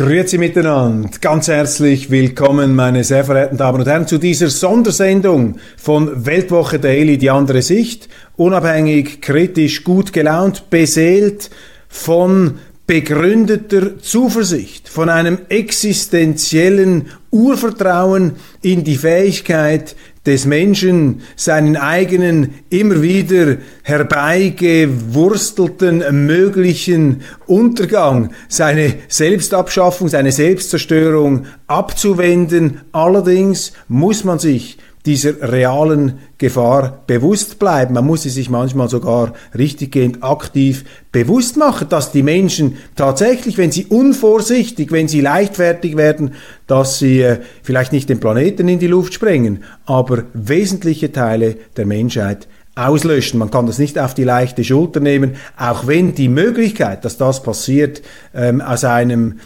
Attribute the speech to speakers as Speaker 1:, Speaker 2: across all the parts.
Speaker 1: Grüezi miteinander, ganz herzlich willkommen, meine sehr verehrten Damen und Herren, zu dieser Sondersendung von Weltwoche Daily, die andere Sicht, unabhängig, kritisch, gut gelaunt, beseelt von begründeter Zuversicht, von einem existenziellen Urvertrauen in die Fähigkeit des Menschen, seinen eigenen immer wieder herbeigewurstelten möglichen Untergang, seine Selbstabschaffung, seine Selbstzerstörung abzuwenden. Allerdings muss man sich dieser realen Gefahr bewusst bleiben. Man muss sie sich manchmal sogar richtiggehend aktiv bewusst machen, dass die Menschen tatsächlich, wenn sie unvorsichtig, wenn sie leichtfertig werden, dass sie äh, vielleicht nicht den Planeten in die Luft sprengen, aber wesentliche Teile der Menschheit auslöschen. Man kann das nicht auf die leichte Schulter nehmen, auch wenn die Möglichkeit, dass das passiert, ähm, aus einem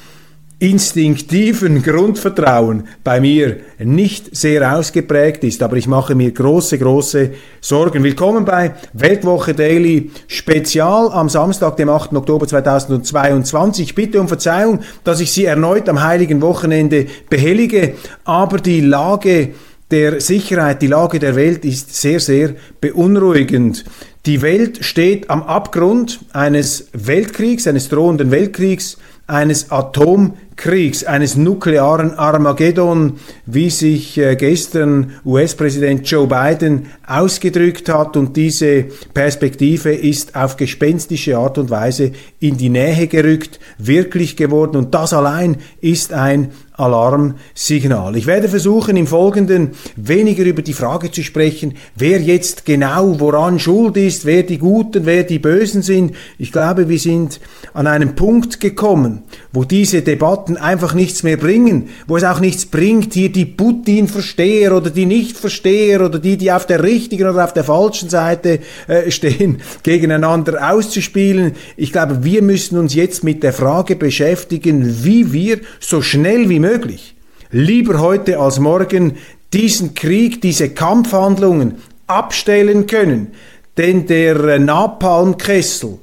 Speaker 1: instinktiven Grundvertrauen bei mir nicht sehr ausgeprägt ist, aber ich mache mir große, große Sorgen. Willkommen bei Weltwoche Daily Spezial am Samstag, dem 8. Oktober 2022. Bitte um Verzeihung, dass ich Sie erneut am heiligen Wochenende behellige, aber die Lage der Sicherheit, die Lage der Welt ist sehr, sehr beunruhigend. Die Welt steht am Abgrund eines Weltkriegs, eines drohenden Weltkriegs, eines Atomkriegs, eines nuklearen Armageddon, wie sich äh, gestern US-Präsident Joe Biden ausgedrückt hat. Und diese Perspektive ist auf gespenstische Art und Weise in die Nähe gerückt, wirklich geworden. Und das allein ist ein Alarmsignal. Ich werde versuchen, im Folgenden weniger über die Frage zu sprechen, wer jetzt genau woran schuld ist, wer die Guten, wer die Bösen sind. Ich glaube, wir sind an einem Punkt gekommen, wo diese Debatten einfach nichts mehr bringen, wo es auch nichts bringt, hier die Putin-Versteher oder die Nicht-Versteher oder die, die auf der richtigen oder auf der falschen Seite äh, stehen, gegeneinander auszuspielen. Ich glaube, wir müssen uns jetzt mit der Frage beschäftigen, wie wir so schnell wie möglich, lieber heute als morgen, diesen Krieg, diese Kampfhandlungen abstellen können. Denn der Napalmkessel,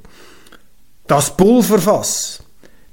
Speaker 1: das Pulverfass,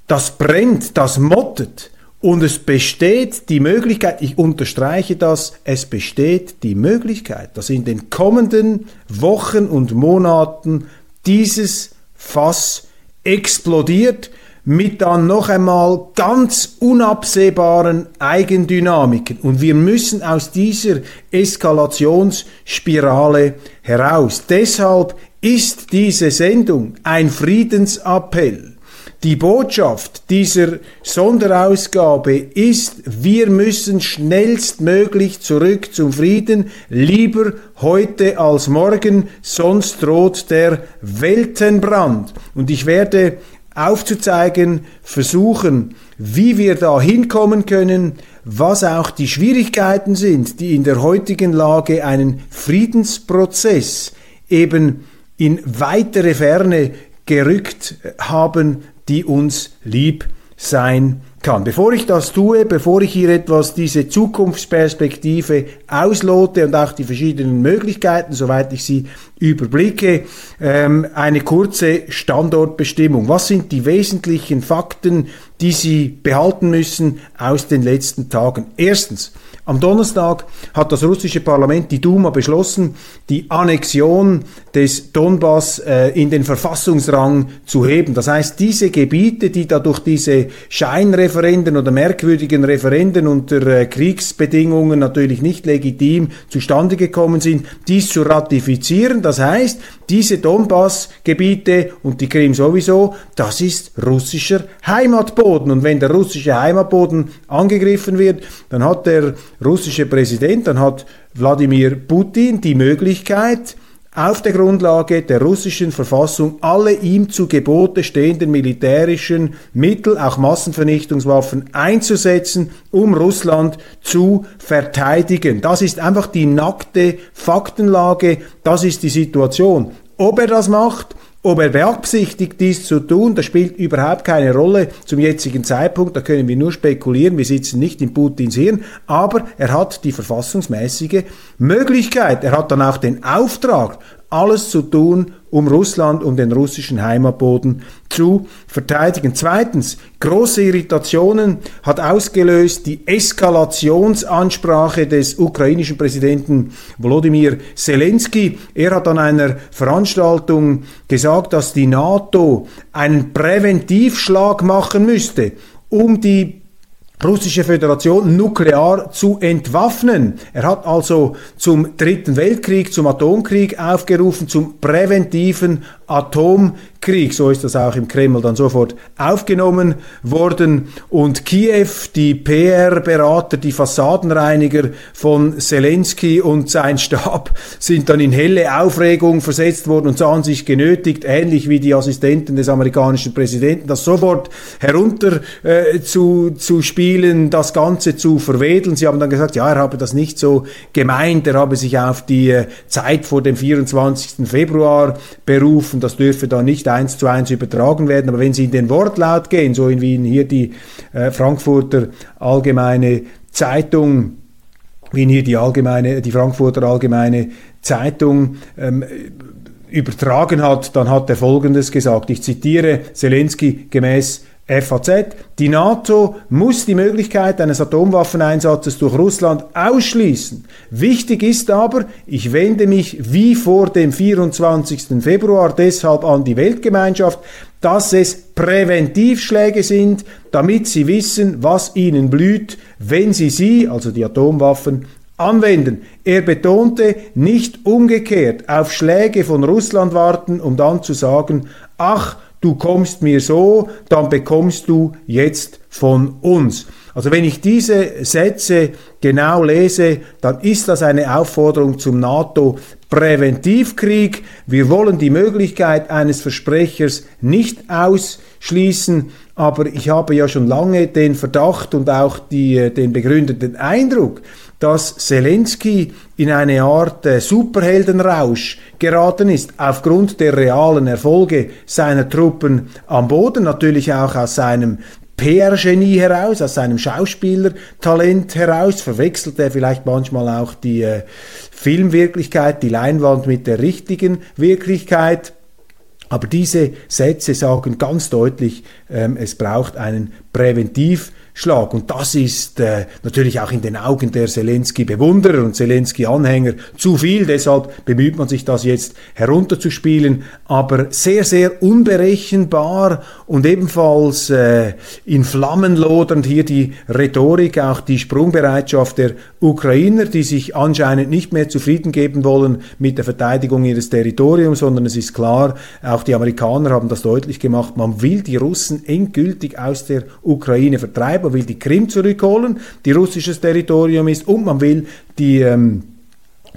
Speaker 1: das brennt, das mottet und es besteht die Möglichkeit, ich unterstreiche das, es besteht die Möglichkeit, dass in den kommenden Wochen und Monaten dieses Fass explodiert mit dann noch einmal ganz unabsehbaren Eigendynamiken. Und wir müssen aus dieser Eskalationsspirale heraus. Deshalb ist diese Sendung ein Friedensappell. Die Botschaft dieser Sonderausgabe ist, wir müssen schnellstmöglich zurück zum Frieden, lieber heute als morgen, sonst droht der Weltenbrand. Und ich werde aufzuzeigen, versuchen, wie wir da hinkommen können, was auch die Schwierigkeiten sind, die in der heutigen Lage einen Friedensprozess eben in weitere Ferne gerückt haben, die uns lieb sein kann. Bevor ich das tue, bevor ich hier etwas diese Zukunftsperspektive auslote und auch die verschiedenen Möglichkeiten, soweit ich sie überblicke, ähm, eine kurze Standortbestimmung. Was sind die wesentlichen Fakten, die Sie behalten müssen aus den letzten Tagen? Erstens, Am Donnerstag hat das russische Parlament, die Duma, beschlossen, die Annexion des Donbass äh, in den Verfassungsrang zu heben. Das heißt, diese Gebiete, die da durch diese Scheinreferenden oder merkwürdigen Referenden unter äh, Kriegsbedingungen natürlich nicht legitim zustande gekommen sind, dies zu ratifizieren. Das heißt, diese Donbass-Gebiete und die Krim sowieso, das ist russischer Heimatboden. Und wenn der russische Heimatboden angegriffen wird, dann hat der russische Präsident, dann hat Wladimir Putin die Möglichkeit, auf der Grundlage der russischen Verfassung alle ihm zu Gebote stehenden militärischen Mittel, auch Massenvernichtungswaffen einzusetzen, um Russland zu verteidigen. Das ist einfach die nackte Faktenlage, das ist die Situation. Ob er das macht, ob er beabsichtigt, dies zu tun, das spielt überhaupt keine Rolle zum jetzigen Zeitpunkt. Da können wir nur spekulieren. Wir sitzen nicht in Putins Hirn. Aber er hat die verfassungsmäßige Möglichkeit. Er hat dann auch den Auftrag, alles zu tun, um Russland, um den russischen Heimatboden zu verteidigen. Zweitens, große Irritationen hat ausgelöst die Eskalationsansprache des ukrainischen Präsidenten Volodymyr Zelensky. Er hat an einer Veranstaltung gesagt, dass die NATO einen Präventivschlag machen müsste, um die russische Föderation nuklear zu entwaffnen. Er hat also zum Dritten Weltkrieg, zum Atomkrieg aufgerufen, zum präventiven Atomkrieg. So ist das auch im Kreml dann sofort aufgenommen worden. Und Kiew, die PR-Berater, die Fassadenreiniger von Zelensky und sein Stab sind dann in helle Aufregung versetzt worden und sahen sich genötigt, ähnlich wie die Assistenten des amerikanischen Präsidenten, das sofort herunter äh, zu, zu spielen, das Ganze zu verwedeln. Sie haben dann gesagt, ja, er habe das nicht so gemeint, er habe sich auf die äh, Zeit vor dem 24. Februar berufen das dürfe da nicht eins zu eins übertragen werden. Aber wenn Sie in den Wortlaut gehen, so wie hier die äh, Frankfurter Allgemeine Zeitung, wie hier die allgemeine, die Frankfurter Allgemeine Zeitung ähm, übertragen hat, dann hat er Folgendes gesagt. Ich zitiere Zelensky gemäß FAZ, die NATO muss die Möglichkeit eines Atomwaffeneinsatzes durch Russland ausschließen. Wichtig ist aber, ich wende mich wie vor dem 24. Februar deshalb an die Weltgemeinschaft, dass es Präventivschläge sind, damit sie wissen, was ihnen blüht, wenn sie sie, also die Atomwaffen, anwenden. Er betonte, nicht umgekehrt auf Schläge von Russland warten, um dann zu sagen, ach, du kommst mir so, dann bekommst du jetzt von uns. Also wenn ich diese Sätze genau lese, dann ist das eine Aufforderung zum NATO-Präventivkrieg. Wir wollen die Möglichkeit eines Versprechers nicht ausschließen, aber ich habe ja schon lange den Verdacht und auch die, den begründeten Eindruck, dass Zelensky in eine Art äh, Superheldenrausch geraten ist, aufgrund der realen Erfolge seiner Truppen am Boden, natürlich auch aus seinem PR-Genie heraus, aus seinem Schauspielertalent heraus, verwechselt er vielleicht manchmal auch die äh, Filmwirklichkeit, die Leinwand mit der richtigen Wirklichkeit. Aber diese Sätze sagen ganz deutlich, ähm, es braucht einen Präventiv- Schlag. Und das ist äh, natürlich auch in den Augen der Zelensky-Bewunderer und Zelensky-Anhänger zu viel. Deshalb bemüht man sich, das jetzt herunterzuspielen. Aber sehr, sehr unberechenbar und ebenfalls äh, in Flammen lodernd hier die Rhetorik, auch die Sprungbereitschaft der Ukrainer, die sich anscheinend nicht mehr zufrieden geben wollen mit der Verteidigung ihres Territoriums, sondern es ist klar, auch die Amerikaner haben das deutlich gemacht, man will die Russen endgültig aus der Ukraine vertreiben man will die Krim zurückholen, die russisches Territorium ist, und man will die ähm,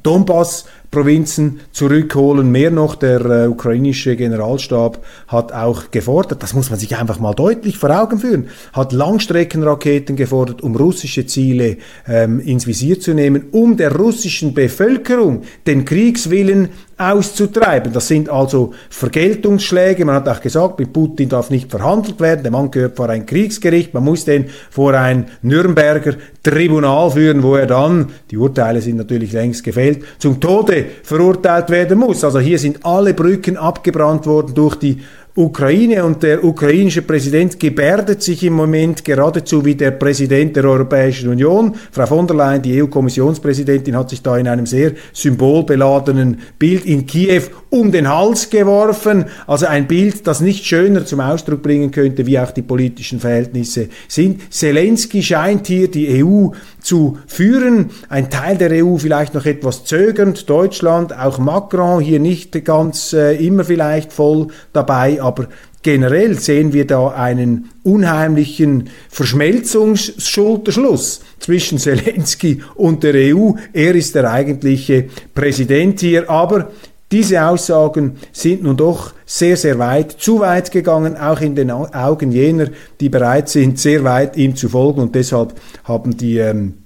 Speaker 1: Donbass Provinzen zurückholen. Mehr noch, der äh, ukrainische Generalstab hat auch gefordert, das muss man sich einfach mal deutlich vor Augen führen, hat Langstreckenraketen gefordert, um russische Ziele ähm, ins Visier zu nehmen, um der russischen Bevölkerung den Kriegswillen auszutreiben. Das sind also Vergeltungsschläge. Man hat auch gesagt, mit Putin darf nicht verhandelt werden. Der Mann gehört vor ein Kriegsgericht. Man muss den vor ein Nürnberger Tribunal führen, wo er dann, die Urteile sind natürlich längst gefällt, zum Tode verurteilt werden muss. Also hier sind alle Brücken abgebrannt worden durch die Ukraine und der ukrainische Präsident gebärdet sich im Moment geradezu wie der Präsident der Europäischen Union. Frau von der Leyen, die EU-Kommissionspräsidentin, hat sich da in einem sehr symbolbeladenen Bild in Kiew um den Hals geworfen. Also ein Bild, das nicht schöner zum Ausdruck bringen könnte, wie auch die politischen Verhältnisse sind. Zelensky scheint hier die EU zu führen. Ein Teil der EU vielleicht noch etwas zögernd. Deutschland, auch Macron hier nicht ganz äh, immer vielleicht voll dabei, aber generell sehen wir da einen unheimlichen Verschmelzungsschulterschluss zwischen Zelensky und der EU. Er ist der eigentliche Präsident hier, aber diese Aussagen sind nun doch sehr, sehr weit, zu weit gegangen, auch in den Augen jener, die bereit sind, sehr weit ihm zu folgen. Und deshalb haben die ähm,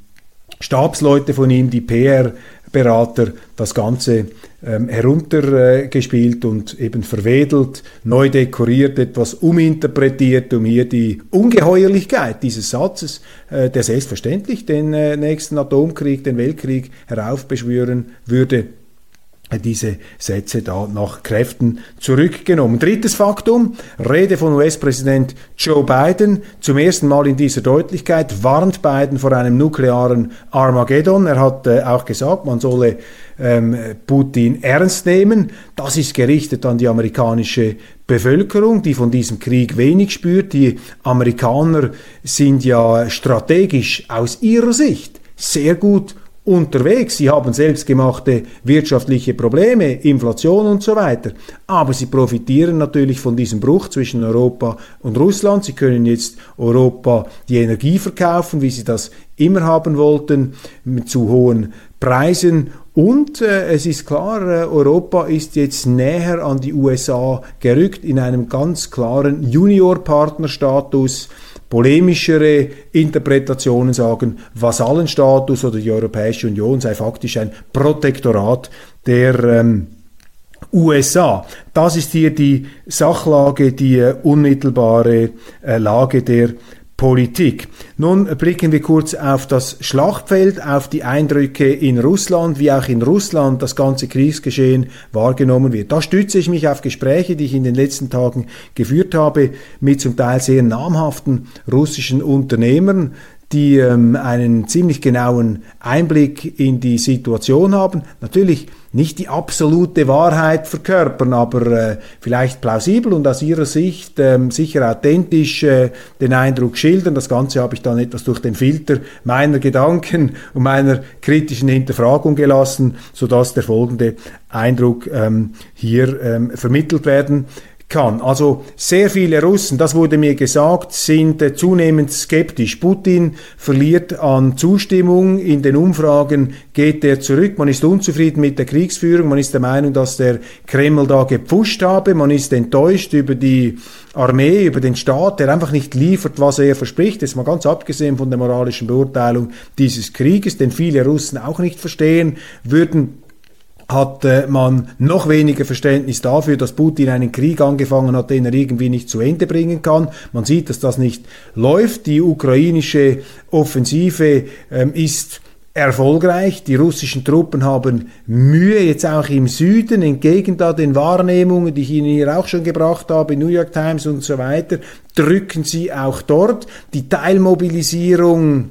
Speaker 1: Stabsleute von ihm, die PR-Berater, das Ganze ähm, heruntergespielt äh, und eben verwedelt, neu dekoriert, etwas uminterpretiert, um hier die Ungeheuerlichkeit dieses Satzes, äh, der selbstverständlich den äh, nächsten Atomkrieg, den Weltkrieg heraufbeschwören würde, diese Sätze da nach Kräften zurückgenommen. Drittes Faktum, Rede von US-Präsident Joe Biden. Zum ersten Mal in dieser Deutlichkeit warnt Biden vor einem nuklearen Armageddon. Er hat äh, auch gesagt, man solle ähm, Putin ernst nehmen. Das ist gerichtet an die amerikanische Bevölkerung, die von diesem Krieg wenig spürt. Die Amerikaner sind ja strategisch aus ihrer Sicht sehr gut unterwegs. Sie haben selbstgemachte wirtschaftliche Probleme, Inflation und so weiter. Aber sie profitieren natürlich von diesem Bruch zwischen Europa und Russland. Sie können jetzt Europa die Energie verkaufen, wie sie das immer haben wollten, mit zu hohen Preisen. Und äh, es ist klar, äh, Europa ist jetzt näher an die USA gerückt in einem ganz klaren Juniorpartnerstatus polemischere Interpretationen sagen, Vasallenstatus oder die Europäische Union sei faktisch ein Protektorat der ähm, USA. Das ist hier die Sachlage, die äh, unmittelbare äh, Lage der Politik. Nun blicken wir kurz auf das Schlachtfeld, auf die Eindrücke in Russland, wie auch in Russland das ganze Kriegsgeschehen wahrgenommen wird. Da stütze ich mich auf Gespräche, die ich in den letzten Tagen geführt habe mit zum Teil sehr namhaften russischen Unternehmern, die ähm, einen ziemlich genauen Einblick in die Situation haben. Natürlich nicht die absolute Wahrheit verkörpern, aber äh, vielleicht plausibel und aus ihrer Sicht ähm, sicher authentisch äh, den Eindruck schildern. Das Ganze habe ich dann etwas durch den Filter meiner Gedanken und meiner kritischen Hinterfragung gelassen, sodass der folgende Eindruck ähm, hier ähm, vermittelt werden kann. Also sehr viele Russen, das wurde mir gesagt, sind äh, zunehmend skeptisch. Putin verliert an Zustimmung. In den Umfragen geht er zurück. Man ist unzufrieden mit der Kriegsführung. Man ist der Meinung, dass der Kreml da gepfuscht habe. Man ist enttäuscht über die Armee, über den Staat, der einfach nicht liefert, was er verspricht. Das ist mal ganz abgesehen von der moralischen Beurteilung dieses Krieges, den viele Russen auch nicht verstehen würden hatte man noch weniger Verständnis dafür, dass Putin einen Krieg angefangen hat, den er irgendwie nicht zu Ende bringen kann. Man sieht, dass das nicht läuft. Die ukrainische Offensive ähm, ist erfolgreich. Die russischen Truppen haben Mühe, jetzt auch im Süden, entgegen da den Wahrnehmungen, die ich Ihnen hier auch schon gebracht habe, New York Times und so weiter, drücken sie auch dort. Die Teilmobilisierung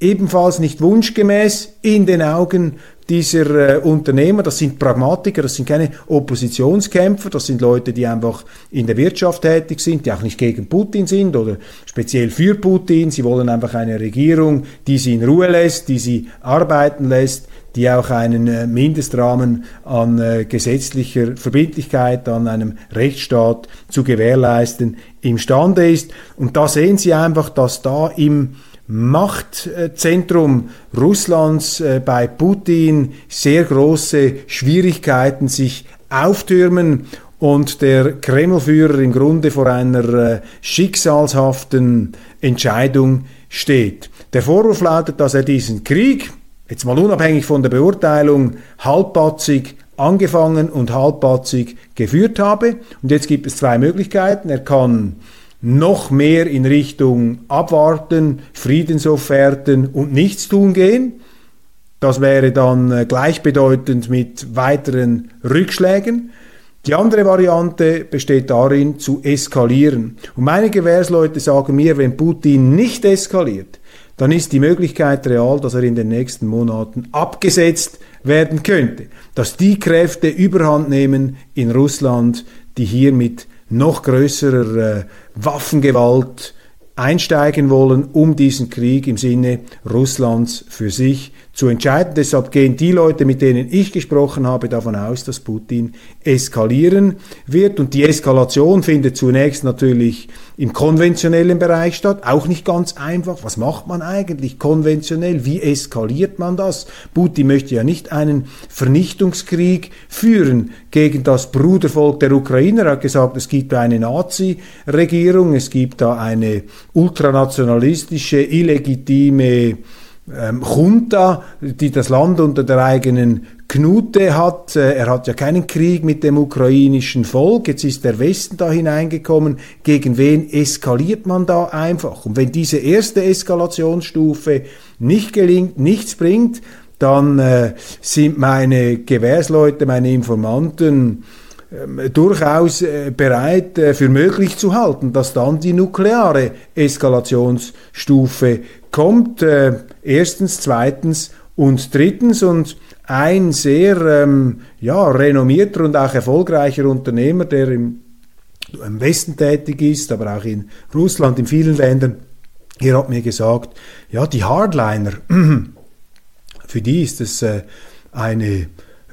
Speaker 1: ebenfalls nicht wunschgemäß in den Augen dieser äh, Unternehmer, das sind Pragmatiker, das sind keine Oppositionskämpfer, das sind Leute, die einfach in der Wirtschaft tätig sind, die auch nicht gegen Putin sind oder speziell für Putin. Sie wollen einfach eine Regierung, die sie in Ruhe lässt, die sie arbeiten lässt, die auch einen äh, Mindestrahmen an äh, gesetzlicher Verbindlichkeit, an einem Rechtsstaat zu gewährleisten imstande ist. Und da sehen Sie einfach, dass da im Machtzentrum Russlands äh, bei Putin sehr große Schwierigkeiten sich auftürmen und der Kremlführer im Grunde vor einer äh, schicksalshaften Entscheidung steht. Der Vorwurf lautet, dass er diesen Krieg, jetzt mal unabhängig von der Beurteilung, halbpatzig angefangen und halbpatzig geführt habe. Und jetzt gibt es zwei Möglichkeiten. Er kann noch mehr in Richtung Abwarten, Friedensofferten und Nichtstun gehen. Das wäre dann äh, gleichbedeutend mit weiteren Rückschlägen. Die andere Variante besteht darin, zu eskalieren. Und meine Gewährsleute sagen mir, wenn Putin nicht eskaliert, dann ist die Möglichkeit real, dass er in den nächsten Monaten abgesetzt werden könnte. Dass die Kräfte überhand nehmen in Russland, die hier mit noch größerer äh, Waffengewalt einsteigen wollen, um diesen Krieg im Sinne Russlands für sich zu entscheiden. Deshalb gehen die Leute, mit denen ich gesprochen habe, davon aus, dass Putin eskalieren wird. Und die Eskalation findet zunächst natürlich im konventionellen Bereich statt. Auch nicht ganz einfach. Was macht man eigentlich konventionell? Wie eskaliert man das? Putin möchte ja nicht einen Vernichtungskrieg führen gegen das Brudervolk der Ukrainer. Er hat gesagt, es gibt eine Nazi-Regierung, es gibt da eine ultranationalistische, illegitime ähm, Junta, die das Land unter der eigenen Knute hat. Äh, er hat ja keinen Krieg mit dem ukrainischen Volk. Jetzt ist der Westen da hineingekommen. Gegen wen eskaliert man da einfach? Und wenn diese erste Eskalationsstufe nicht gelingt, nichts bringt, dann äh, sind meine Gewährsleute, meine Informanten ähm, durchaus äh, bereit äh, für möglich zu halten, dass dann die nukleare Eskalationsstufe kommt. Erstens, zweitens und drittens und ein sehr ähm, ja, renommierter und auch erfolgreicher Unternehmer, der im, im Westen tätig ist, aber auch in Russland, in vielen Ländern, hier hat mir gesagt, ja, die Hardliner, für die ist es äh, eine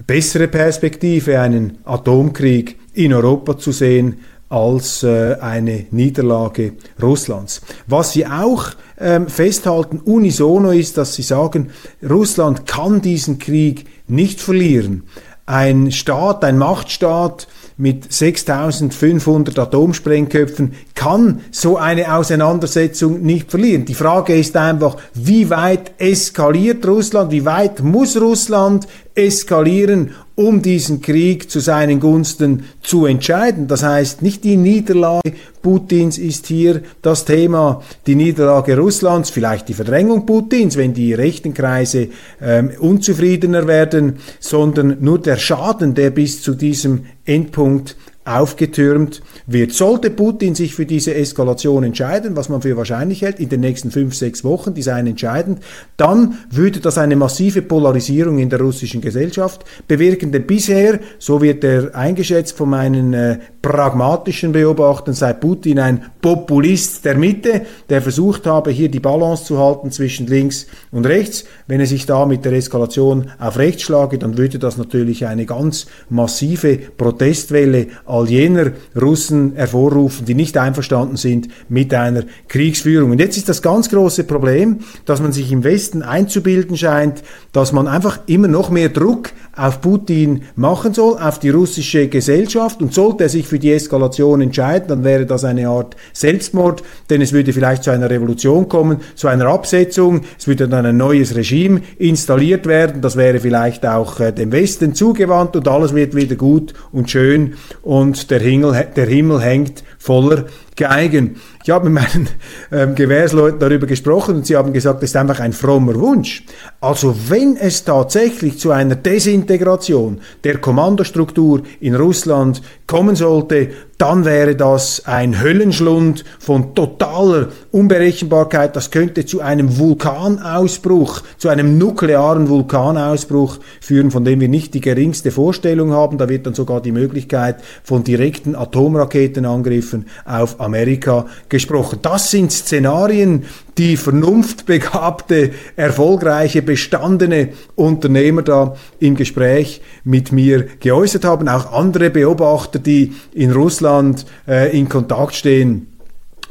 Speaker 1: bessere Perspektive, einen Atomkrieg in Europa zu sehen, als äh, eine Niederlage Russlands. Was sie auch ähm, festhalten, unisono ist, dass sie sagen, Russland kann diesen Krieg nicht verlieren. Ein Staat, ein Machtstaat mit 6500 Atomsprengköpfen kann so eine Auseinandersetzung nicht verlieren. Die Frage ist einfach, wie weit eskaliert Russland, wie weit muss Russland eskalieren, um diesen Krieg zu seinen Gunsten zu entscheiden. Das heißt, nicht die Niederlage Putins ist hier das Thema, die Niederlage Russlands, vielleicht die Verdrängung Putins, wenn die rechten Kreise ähm, unzufriedener werden, sondern nur der Schaden, der bis zu diesem Endpunkt aufgetürmt wird. Sollte Putin sich für diese Eskalation entscheiden, was man für wahrscheinlich hält, in den nächsten fünf, sechs Wochen, die seien entscheidend, dann würde das eine massive Polarisierung in der russischen Gesellschaft bewirken. Denn bisher, so wird er eingeschätzt von meinen äh, pragmatischen Beobachtern, sei Putin ein Populist der Mitte, der versucht habe, hier die Balance zu halten zwischen links und rechts. Wenn er sich da mit der Eskalation auf rechts schlage, dann würde das natürlich eine ganz massive Protestwelle all jener Russen hervorrufen, die nicht einverstanden sind mit einer Kriegsführung. Und jetzt ist das ganz große Problem, dass man sich im Westen einzubilden scheint, dass man einfach immer noch mehr Druck auf Putin machen soll, auf die russische Gesellschaft. Und sollte er sich für die Eskalation entscheiden, dann wäre das eine Art Selbstmord, denn es würde vielleicht zu einer Revolution kommen, zu einer Absetzung, es würde dann ein neues Regime installiert werden, das wäre vielleicht auch äh, dem Westen zugewandt und alles wird wieder gut und schön und der Himmel, der Himmel hängt voller Geigen. Ich habe mit meinen ähm, Gewährsleuten darüber gesprochen und sie haben gesagt, das ist einfach ein frommer Wunsch. Also wenn es tatsächlich zu einer Desintegration der Kommandostruktur in Russland kommen sollte, dann wäre das ein Höllenschlund von totaler Unberechenbarkeit. Das könnte zu einem Vulkanausbruch, zu einem nuklearen Vulkanausbruch führen, von dem wir nicht die geringste Vorstellung haben. Da wird dann sogar die Möglichkeit von direkten Atomraketenangriffen auf Amerika gesprochen. Das sind Szenarien, die vernunftbegabte, erfolgreiche, bestandene Unternehmer da im Gespräch mit mir geäußert haben. Auch andere Beobachter, die in Russland äh, in Kontakt stehen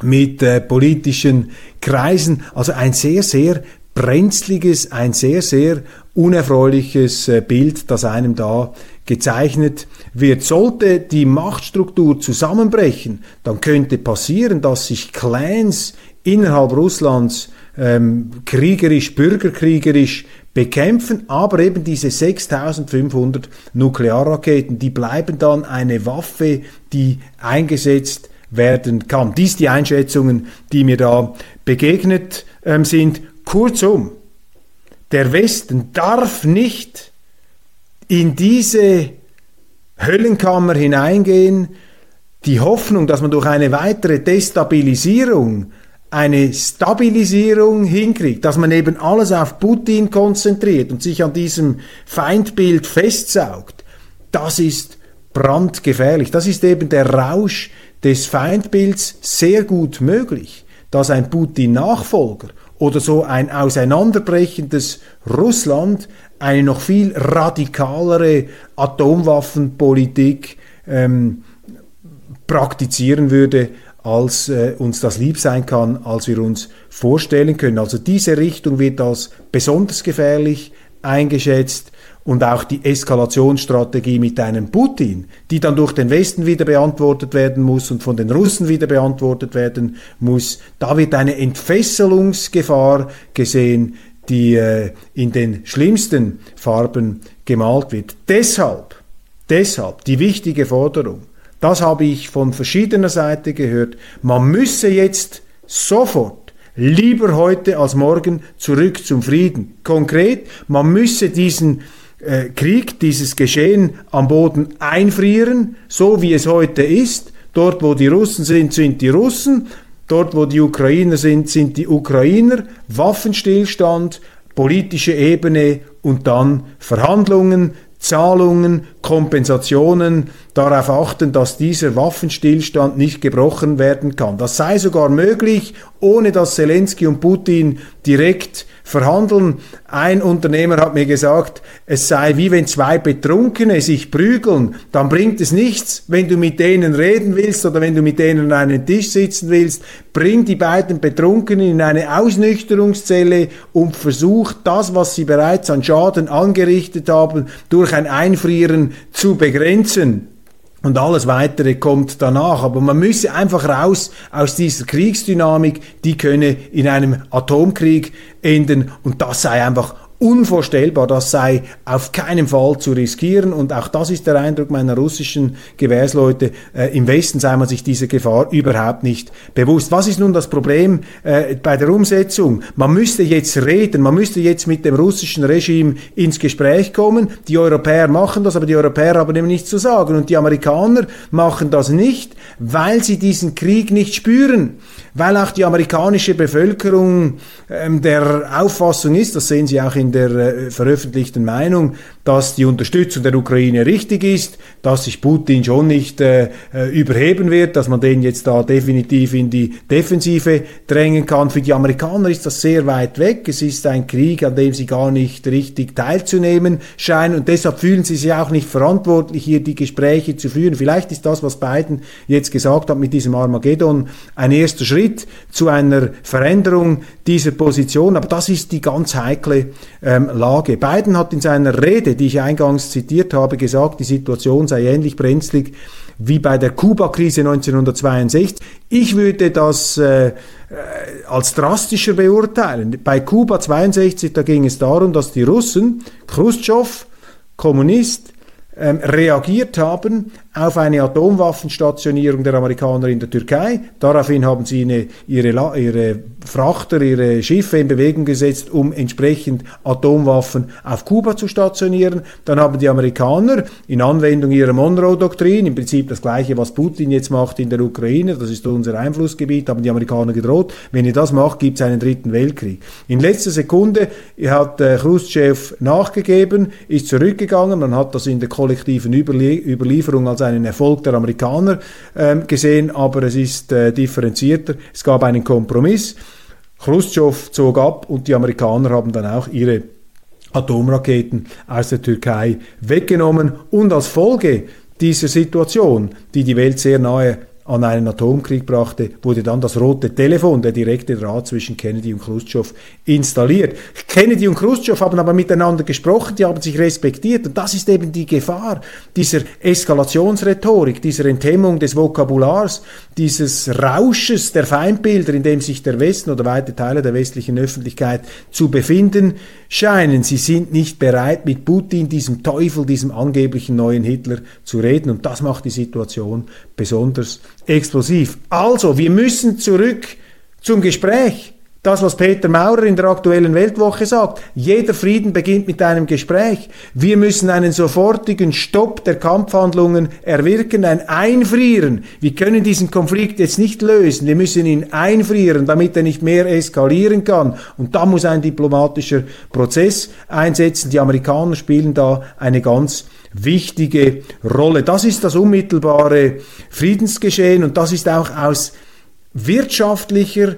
Speaker 1: mit äh, politischen Kreisen. Also ein sehr, sehr brenzliges, ein sehr, sehr unerfreuliches äh, Bild, das einem da gezeichnet wird. Sollte die Machtstruktur zusammenbrechen, dann könnte passieren, dass sich Clans innerhalb Russlands ähm, kriegerisch, bürgerkriegerisch bekämpfen, aber eben diese 6500 Nuklearraketen, die bleiben dann eine Waffe, die eingesetzt werden kann. Dies die Einschätzungen, die mir da begegnet ähm, sind. Kurzum, der Westen darf nicht in diese Höllenkammer hineingehen, die Hoffnung, dass man durch eine weitere Destabilisierung eine Stabilisierung hinkriegt, dass man eben alles auf Putin konzentriert und sich an diesem Feindbild festsaugt, das ist brandgefährlich. Das ist eben der Rausch des Feindbilds sehr gut möglich, dass ein Putin-Nachfolger oder so ein auseinanderbrechendes Russland eine noch viel radikalere Atomwaffenpolitik ähm, praktizieren würde, als äh, uns das lieb sein kann, als wir uns vorstellen können. Also diese Richtung wird als besonders gefährlich eingeschätzt und auch die Eskalationsstrategie mit einem Putin, die dann durch den Westen wieder beantwortet werden muss und von den Russen wieder beantwortet werden muss, da wird eine Entfesselungsgefahr gesehen, die äh, in den schlimmsten Farben gemalt wird. Deshalb, deshalb die wichtige Forderung, das habe ich von verschiedener Seite gehört, man müsse jetzt sofort lieber heute als morgen zurück zum Frieden. Konkret, man müsse diesen äh, Krieg, dieses Geschehen am Boden einfrieren, so wie es heute ist. Dort, wo die Russen sind, sind die Russen. Dort, wo die Ukrainer sind, sind die Ukrainer. Waffenstillstand, politische Ebene und dann Verhandlungen, Zahlungen, Kompensationen, darauf achten, dass dieser Waffenstillstand nicht gebrochen werden kann. Das sei sogar möglich, ohne dass Zelensky und Putin direkt verhandeln. Ein Unternehmer hat mir gesagt, es sei wie wenn zwei Betrunkene sich prügeln, dann bringt es nichts, wenn du mit denen reden willst oder wenn du mit denen an einen Tisch sitzen willst, bring die beiden Betrunkenen in eine Ausnüchterungszelle und versuch das, was sie bereits an Schaden angerichtet haben, durch ein Einfrieren zu begrenzen. Und alles weitere kommt danach. Aber man müsse einfach raus aus dieser Kriegsdynamik, die könne in einem Atomkrieg enden. Und das sei einfach unvorstellbar, das sei auf keinen Fall zu riskieren. Und auch das ist der Eindruck meiner russischen Gewährsleute. Äh, Im Westen sei man sich dieser Gefahr überhaupt nicht bewusst. Was ist nun das Problem äh, bei der Umsetzung? Man müsste jetzt reden, man müsste jetzt mit dem russischen Regime ins Gespräch kommen. Die Europäer machen das, aber die Europäer haben eben nichts zu sagen. Und die Amerikaner machen das nicht, weil sie diesen Krieg nicht spüren weil auch die amerikanische Bevölkerung ähm, der Auffassung ist, das sehen Sie auch in der äh, veröffentlichten Meinung, dass die Unterstützung der Ukraine richtig ist, dass sich Putin schon nicht äh, äh, überheben wird, dass man den jetzt da definitiv in die Defensive drängen kann. Für die Amerikaner ist das sehr weit weg. Es ist ein Krieg, an dem sie gar nicht richtig teilzunehmen scheinen und deshalb fühlen sie sich auch nicht verantwortlich, hier die Gespräche zu führen. Vielleicht ist das, was Biden jetzt gesagt hat mit diesem Armageddon, ein erster Schritt zu einer Veränderung dieser Position, aber das ist die ganz heikle ähm, Lage. Biden hat in seiner Rede, die ich eingangs zitiert habe, gesagt, die Situation sei ähnlich brenzlig wie bei der Kuba-Krise 1962. Ich würde das äh, äh, als drastischer beurteilen. Bei Kuba 62, da ging es darum, dass die Russen, Khrushchev, Kommunist, ähm, reagiert haben auf eine Atomwaffenstationierung der Amerikaner in der Türkei. Daraufhin haben sie eine, ihre, ihre Frachter, ihre Schiffe in Bewegung gesetzt, um entsprechend Atomwaffen auf Kuba zu stationieren. Dann haben die Amerikaner in Anwendung ihrer Monroe-Doktrin, im Prinzip das gleiche, was Putin jetzt macht in der Ukraine, das ist unser Einflussgebiet, haben die Amerikaner gedroht, wenn ihr das macht, gibt es einen dritten Weltkrieg. In letzter Sekunde hat äh, Khrushchev nachgegeben, ist zurückgegangen, man hat das in der kollektiven Überlie Überlieferung als einen Erfolg der Amerikaner äh, gesehen, aber es ist äh, differenzierter. Es gab einen Kompromiss. Khrushchev zog ab und die Amerikaner haben dann auch ihre Atomraketen aus der Türkei weggenommen und als Folge dieser Situation, die die Welt sehr nahe an einen Atomkrieg brachte, wurde dann das rote Telefon, der direkte Draht zwischen Kennedy und Khrushchev, installiert. Kennedy und Khrushchev haben aber miteinander gesprochen, die haben sich respektiert und das ist eben die Gefahr dieser Eskalationsrhetorik, dieser Enthemmung des Vokabulars, dieses Rausches der Feindbilder, in dem sich der Westen oder weite Teile der westlichen Öffentlichkeit zu befinden scheinen. Sie sind nicht bereit, mit Putin, diesem Teufel, diesem angeblichen neuen Hitler zu reden und das macht die Situation besonders explosiv. Also, wir müssen zurück zum Gespräch Das, was Peter Maurer in der aktuellen Weltwoche sagt, jeder Frieden beginnt mit einem Gespräch. Wir müssen einen sofortigen Stopp der Kampfhandlungen erwirken, ein Einfrieren. Wir können diesen Konflikt jetzt nicht lösen. Wir müssen ihn einfrieren, damit er nicht mehr eskalieren kann. Und da muss ein diplomatischer Prozess einsetzen. Die Amerikaner spielen da eine ganz wichtige Rolle. Das ist das unmittelbare Friedensgeschehen und das ist auch aus wirtschaftlicher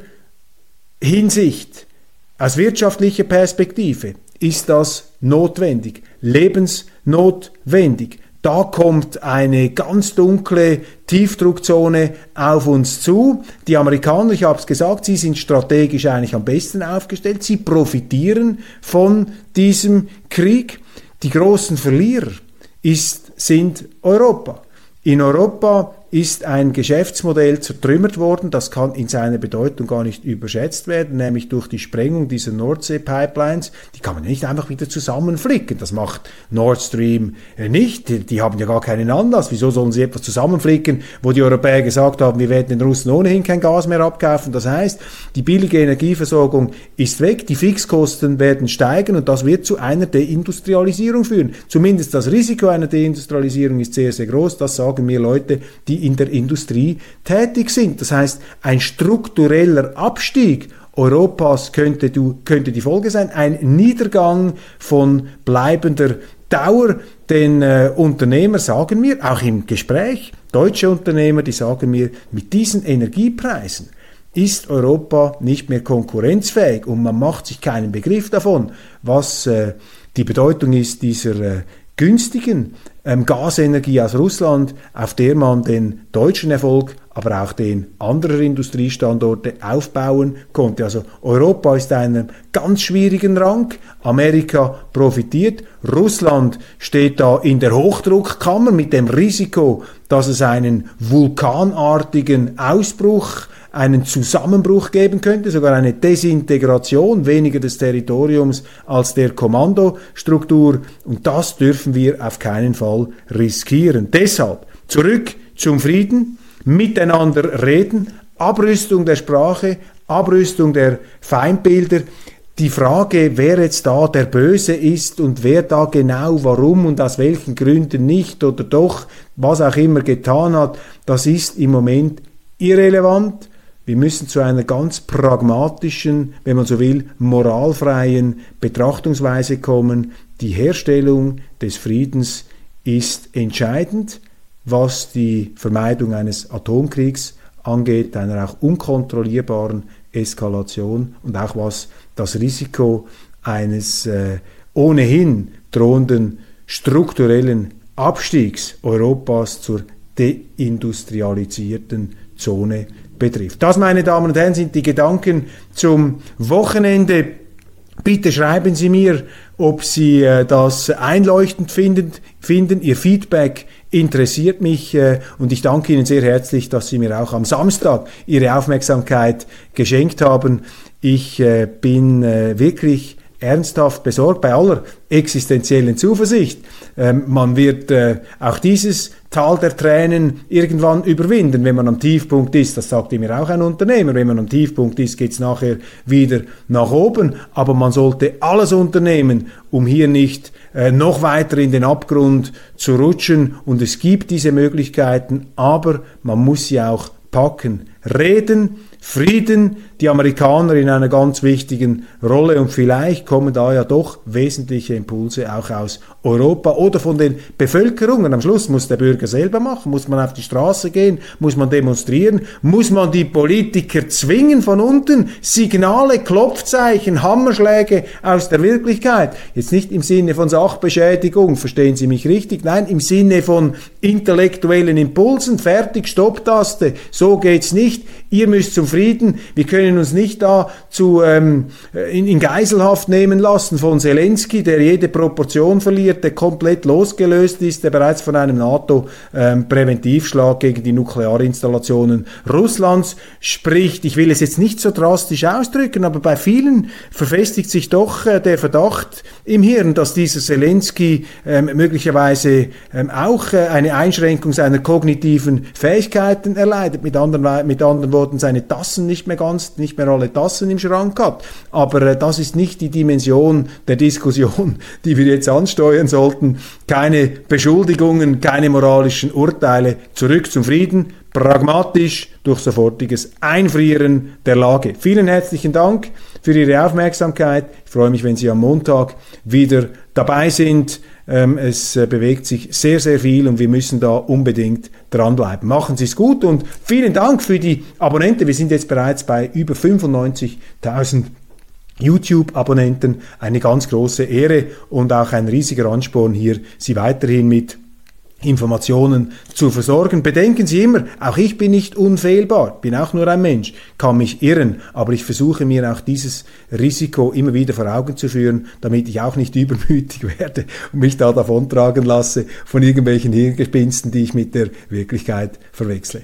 Speaker 1: Hinsicht, aus wirtschaftlicher Perspektive, ist das notwendig, lebensnotwendig. Da kommt eine ganz dunkle Tiefdruckzone auf uns zu. Die Amerikaner, ich habe es gesagt, sie sind strategisch eigentlich am besten aufgestellt. Sie profitieren von diesem Krieg. Die großen Verlierer ist, sind Europa. In Europa ist ein Geschäftsmodell zertrümmert worden, das kann in seiner Bedeutung gar nicht überschätzt werden, nämlich durch die Sprengung dieser Nordsee-Pipelines. Die kann man nicht einfach wieder zusammenflicken. Das macht Nord Stream äh, nicht. Die, haben ja gar keinen Anlass. Wieso sollen sie etwas zusammenflicken, wo die Europäer gesagt haben, wir werden den Russen ohnehin kein Gas mehr abkaufen. Das heißt, die billige Energieversorgung ist weg, die Fixkosten werden steigen und das wird zu einer Deindustrialisierung führen. Zumindest das Risiko einer Deindustrialisierung ist sehr, sehr groß. Das sagen mir Leute, die in der Industrie tätig sind. Das heißt, ein struktureller Abstieg Europas könnte, du, könnte die Folge sein, ein Niedergang von bleibender Dauer. Denn äh, Unternehmer sagen mir, auch im Gespräch, deutsche Unternehmer, die sagen mir, mit diesen Energiepreisen ist Europa nicht mehr konkurrenzfähig und man macht sich keinen Begriff davon, was äh, die Bedeutung ist dieser äh, günstigen ähm, Gasenergie aus Russland, auf der man den deutschen Erfolg, aber auch den anderer Industriestandorte aufbauen konnte. Also Europa ist in einem ganz schwierigen Rang, Amerika profitiert, Russland steht da in der Hochdruckkammer mit dem Risiko, dass es einen vulkanartigen Ausbruch einen Zusammenbruch geben könnte, sogar eine Desintegration weniger des Territoriums als der Kommandostruktur. Und das dürfen wir auf keinen Fall riskieren. Deshalb zurück zum Frieden, miteinander reden, Abrüstung der Sprache, Abrüstung der Feindbilder, die Frage, wer jetzt da der Böse ist und wer da genau warum und aus welchen Gründen nicht oder doch was auch immer getan hat, das ist im Moment irrelevant. Wir müssen zu einer ganz pragmatischen, wenn man so will, moralfreien Betrachtungsweise kommen. Die Herstellung des Friedens ist entscheidend, was die Vermeidung eines Atomkriegs angeht, einer auch unkontrollierbaren Eskalation und auch was das Risiko eines äh, ohnehin drohenden strukturellen Abstiegs Europas zur deindustrialisierten Zone betrifft. Das, meine Damen und Herren, sind die Gedanken zum Wochenende. Bitte schreiben Sie mir, ob Sie äh, das einleuchtend finden, finden. Ihr Feedback interessiert mich äh, und ich danke Ihnen sehr herzlich, dass Sie mir auch am Samstag Ihre Aufmerksamkeit geschenkt haben. Ich äh, bin äh, wirklich ernsthaft besorgt bei aller existenziellen Zuversicht. Ähm, man wird äh, auch dieses Tal der Tränen irgendwann überwinden, wenn man am Tiefpunkt ist. Das sagt mir auch ein Unternehmer. Wenn man am Tiefpunkt ist, geht's nachher wieder nach oben. Aber man sollte alles unternehmen, um hier nicht äh, noch weiter in den Abgrund zu rutschen. Und es gibt diese Möglichkeiten, aber man muss sie auch packen. Reden, Frieden, die Amerikaner in einer ganz wichtigen Rolle und vielleicht kommen da ja doch wesentliche Impulse auch aus Europa oder von den Bevölkerungen. Am Schluss muss der Bürger selber machen, muss man auf die Straße gehen, muss man demonstrieren, muss man die Politiker zwingen von unten, Signale, Klopfzeichen, Hammerschläge aus der Wirklichkeit. Jetzt nicht im Sinne von Sachbeschädigung, verstehen Sie mich richtig, nein, im Sinne von intellektuellen Impulsen, fertig, Stopptaste, so geht's nicht. Ihr müsst zum Frieden, wir können können uns nicht da zu, ähm, in, in Geiselhaft nehmen lassen von Zelensky, der jede Proportion verliert, der komplett losgelöst ist, der bereits von einem NATO-Präventivschlag ähm, gegen die Nuklearinstallationen Russlands spricht. Ich will es jetzt nicht so drastisch ausdrücken, aber bei vielen verfestigt sich doch äh, der Verdacht im Hirn, dass dieser Zelensky ähm, möglicherweise ähm, auch äh, eine Einschränkung seiner kognitiven Fähigkeiten erleidet. Mit anderen, mit anderen Worten, seine Tassen nicht mehr ganz nicht mehr alle Tassen im Schrank hat. Aber äh, das ist nicht die Dimension der Diskussion, die wir jetzt ansteuern sollten. Keine Beschuldigungen, keine moralischen Urteile. Zurück zum Frieden, pragmatisch durch sofortiges Einfrieren der Lage. Vielen herzlichen Dank für Ihre Aufmerksamkeit. Ich freue mich, wenn Sie am Montag wieder dabei sind. Ähm, es äh, bewegt sich sehr, sehr viel und wir müssen da unbedingt dranbleiben. Machen Sie es gut und vielen Dank für die Abonnenten. Wir sind jetzt bereits bei über 95.000 YouTube-Abonnenten. Eine ganz große Ehre und auch ein riesiger Ansporn hier, Sie weiterhin mit Informationen zu versorgen. Bedenken Sie immer, auch ich bin nicht unfehlbar, bin auch nur ein Mensch, kann mich irren, aber ich versuche mir auch dieses Risiko immer wieder vor Augen zu führen, damit ich auch nicht übermütig werde und mich da davontragen lasse von irgendwelchen Hirngespinsten, die ich mit der Wirklichkeit verwechsle.